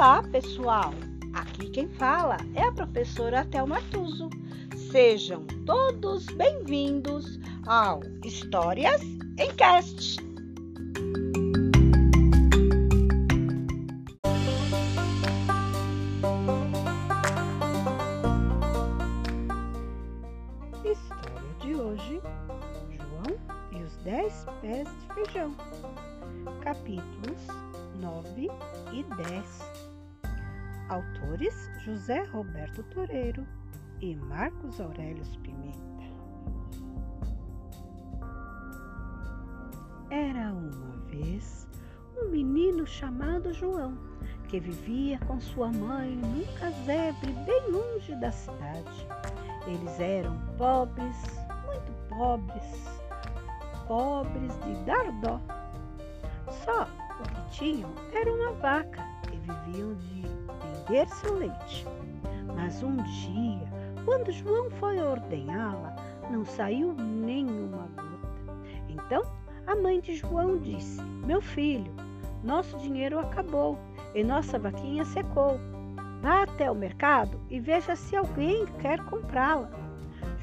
Olá, pessoal! Aqui quem fala é a professora Thelma Tuso. Sejam todos bem-vindos ao Histórias em Cast. História de hoje: João e os Dez Pés de Feijão. Capítulos 9 e 10. Autores José Roberto Toreiro e Marcos Aurélio Pimenta. Era uma vez um menino chamado João que vivia com sua mãe num casebre bem longe da cidade. Eles eram pobres, muito pobres, pobres de dar dó. Só o que tinham era uma vaca e viviam de vender seu leite. Mas um dia, quando João foi ordenhá-la, não saiu nenhuma gota. Então a mãe de João disse: Meu filho, nosso dinheiro acabou e nossa vaquinha secou. Vá até o mercado e veja se alguém quer comprá-la.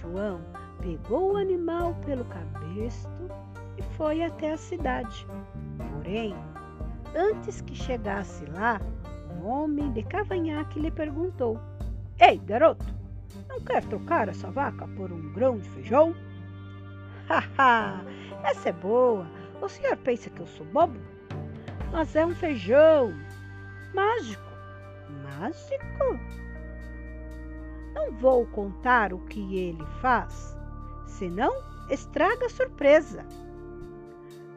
João pegou o animal pelo cabresto e foi até a cidade. Porém, Antes que chegasse lá, um homem de cavanhaque lhe perguntou: Ei, garoto, não quer trocar essa vaca por um grão de feijão? Haha, essa é boa. O senhor pensa que eu sou bobo? Mas é um feijão mágico. Mágico? Não vou contar o que ele faz, senão estraga a surpresa.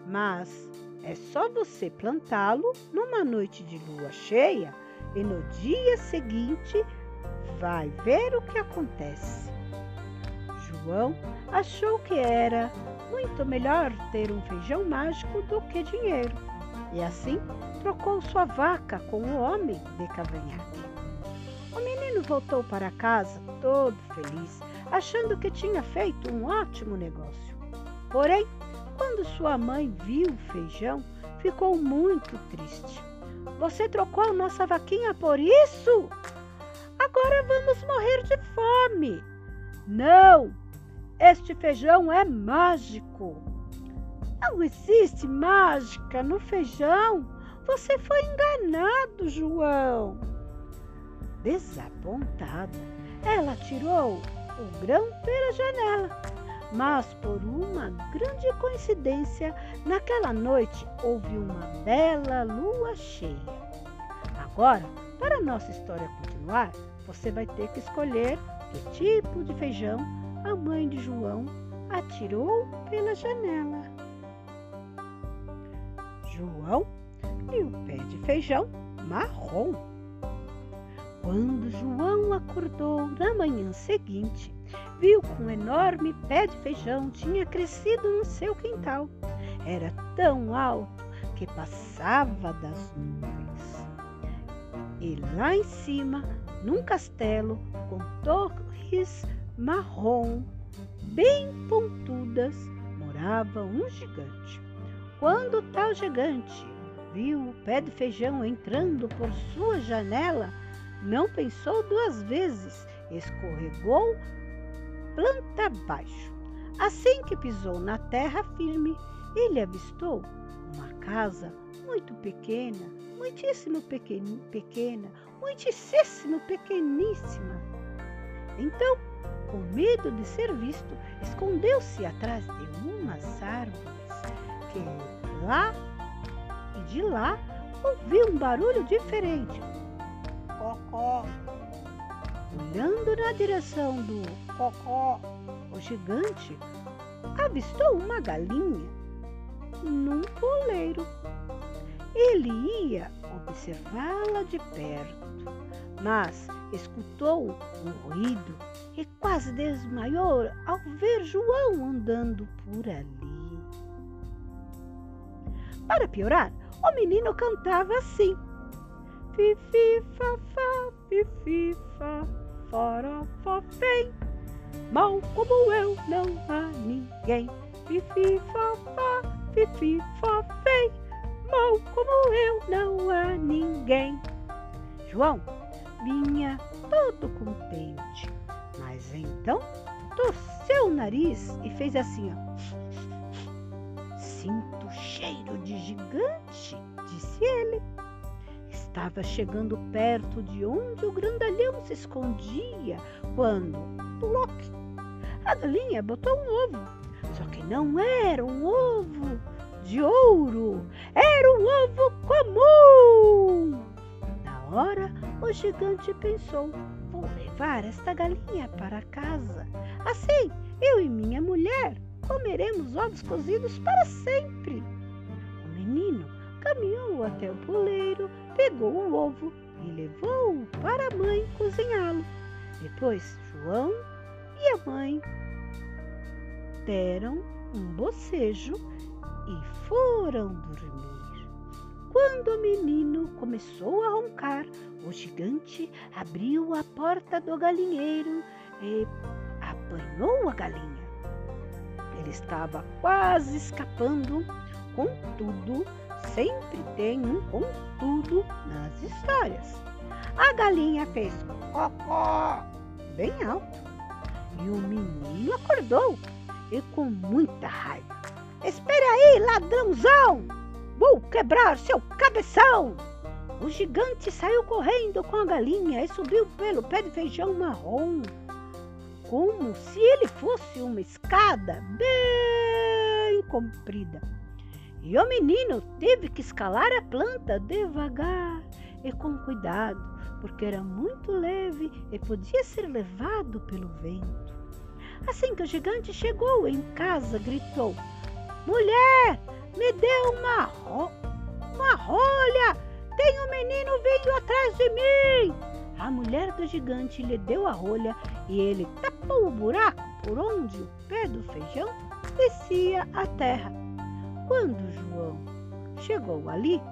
Mas é só você plantá-lo numa noite de lua cheia e no dia seguinte vai ver o que acontece. João achou que era muito melhor ter um feijão mágico do que dinheiro e assim trocou sua vaca com o homem de cavanhaque. O menino voltou para casa todo feliz, achando que tinha feito um ótimo negócio. Porém, quando sua mãe viu o feijão, ficou muito triste. Você trocou nossa vaquinha por isso? Agora vamos morrer de fome. Não! Este feijão é mágico. Não existe mágica no feijão. Você foi enganado, João. Desapontada, ela tirou o grão pela janela mas por uma grande coincidência, naquela noite houve uma bela lua cheia. Agora, para nossa história continuar, você vai ter que escolher que tipo de feijão a mãe de João atirou pela janela. João e o pé de feijão marrom. Quando João acordou na manhã seguinte, viu que um enorme pé de feijão tinha crescido no seu quintal. Era tão alto que passava das nuvens. E lá em cima, num castelo com torres marrom bem pontudas, morava um gigante. Quando tal gigante viu o pé de feijão entrando por sua janela, não pensou duas vezes, escorregou planta abaixo. Assim que pisou na terra firme, ele avistou uma casa muito pequena, muitíssimo pequena, pequena, muitíssimo pequeníssima. Então, com medo de ser visto, escondeu-se atrás de umas árvores, que lá e de lá ouviu um barulho diferente. Cocó, Olhando na direção do Cocó, o gigante avistou uma galinha num poleiro. Ele ia observá-la de perto, mas escutou um ruído e quase desmaiou ao ver João andando por ali. Para piorar, o menino cantava assim: Fifi, fafá, fifi, fafá vem. Mal como eu não há ninguém. Fifi, fofá, fifi. Mal como eu não há ninguém. João vinha todo contente, mas então torceu o nariz e fez assim, ó. Sinto cheiro de gigante, disse ele. Estava chegando perto de onde o grandalhão se escondia quando, ploc, a galinha botou um ovo. Só que não era um ovo de ouro, era um ovo comum. Na hora, o gigante pensou: vou levar esta galinha para casa. Assim, eu e minha mulher comeremos ovos cozidos para sempre. O menino caminhou até o poleiro, pegou o ovo e levou-o para a mãe cozinhá-lo. Depois, João e a mãe deram um bocejo e foram dormir. Quando o menino começou a roncar, o gigante abriu a porta do galinheiro e apanhou a galinha. Ele estava quase escapando, contudo, sempre tem um contudo nas histórias. A galinha fez cocó bem alto e o menino acordou e com muita raiva. Espere aí, ladrãozão! Vou quebrar seu cabeção! O gigante saiu correndo com a galinha e subiu pelo pé de feijão marrom, como se ele fosse uma escada bem comprida. E o menino teve que escalar a planta devagar e com cuidado, porque era muito leve e podia ser levado pelo vento. Assim que o gigante chegou em casa, gritou: Mulher, me dê uma, ro uma rolha! Tem um menino vindo atrás de mim! A mulher do gigante lhe deu a rolha e ele tapou o buraco por onde o pé do feijão descia à terra. Quando João chegou ali,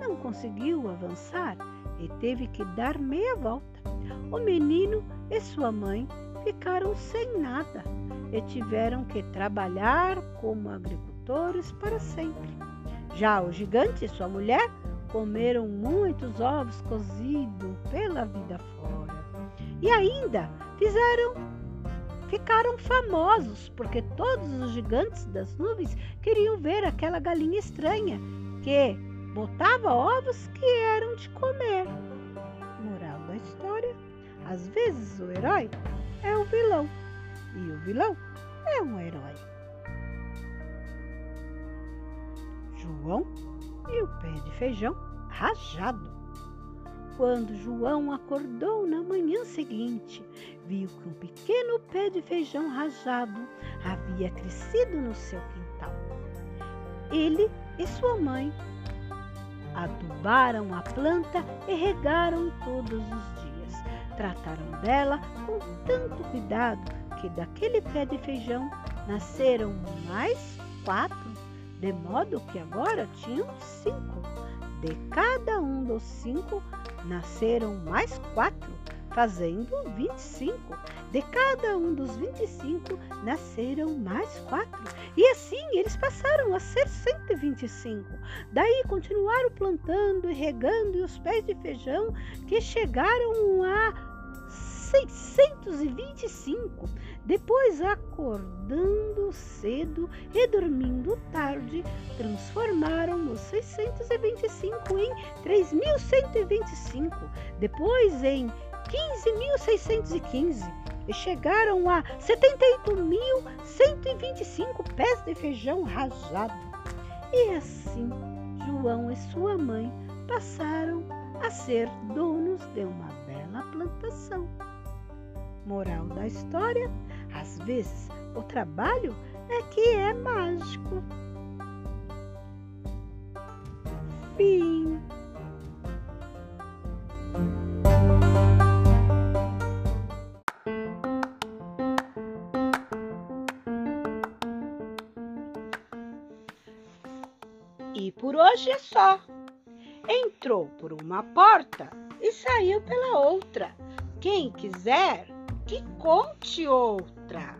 não conseguiu avançar e teve que dar meia volta. O menino e sua mãe ficaram sem nada e tiveram que trabalhar como agricultores para sempre. Já o gigante e sua mulher comeram muitos ovos cozidos pela vida fora e ainda fizeram ficaram famosos porque todos os gigantes das nuvens queriam ver aquela galinha estranha que botava ovos que eram de comer. Moral da história: às vezes o herói é o vilão e o vilão é um herói. João e o pé de feijão rajado. Quando João acordou na manhã seguinte, viu que um pequeno pé de feijão rajado havia crescido no seu quintal. Ele e sua mãe adubaram a planta e regaram todos os dias. Trataram dela com tanto cuidado que daquele pé de feijão nasceram mais quatro, de modo que agora tinham cinco. De cada um dos cinco nasceram mais quatro, fazendo vinte e cinco. De cada um dos vinte e cinco nasceram mais quatro. E assim eles passaram a ser cento e vinte e cinco. Daí continuaram plantando e regando e os pés de feijão que chegaram a 625. Depois, acordando cedo e dormindo tarde, transformaram os 625 em 3.125, depois em 15.615 e chegaram a 78.125 pés de feijão rajado. E assim, João e sua mãe passaram a ser donos de uma bela plantação. Moral da história: às vezes o trabalho é que é mágico. Fim. E por hoje é só. Entrou por uma porta e saiu pela outra. Quem quiser que conte outra.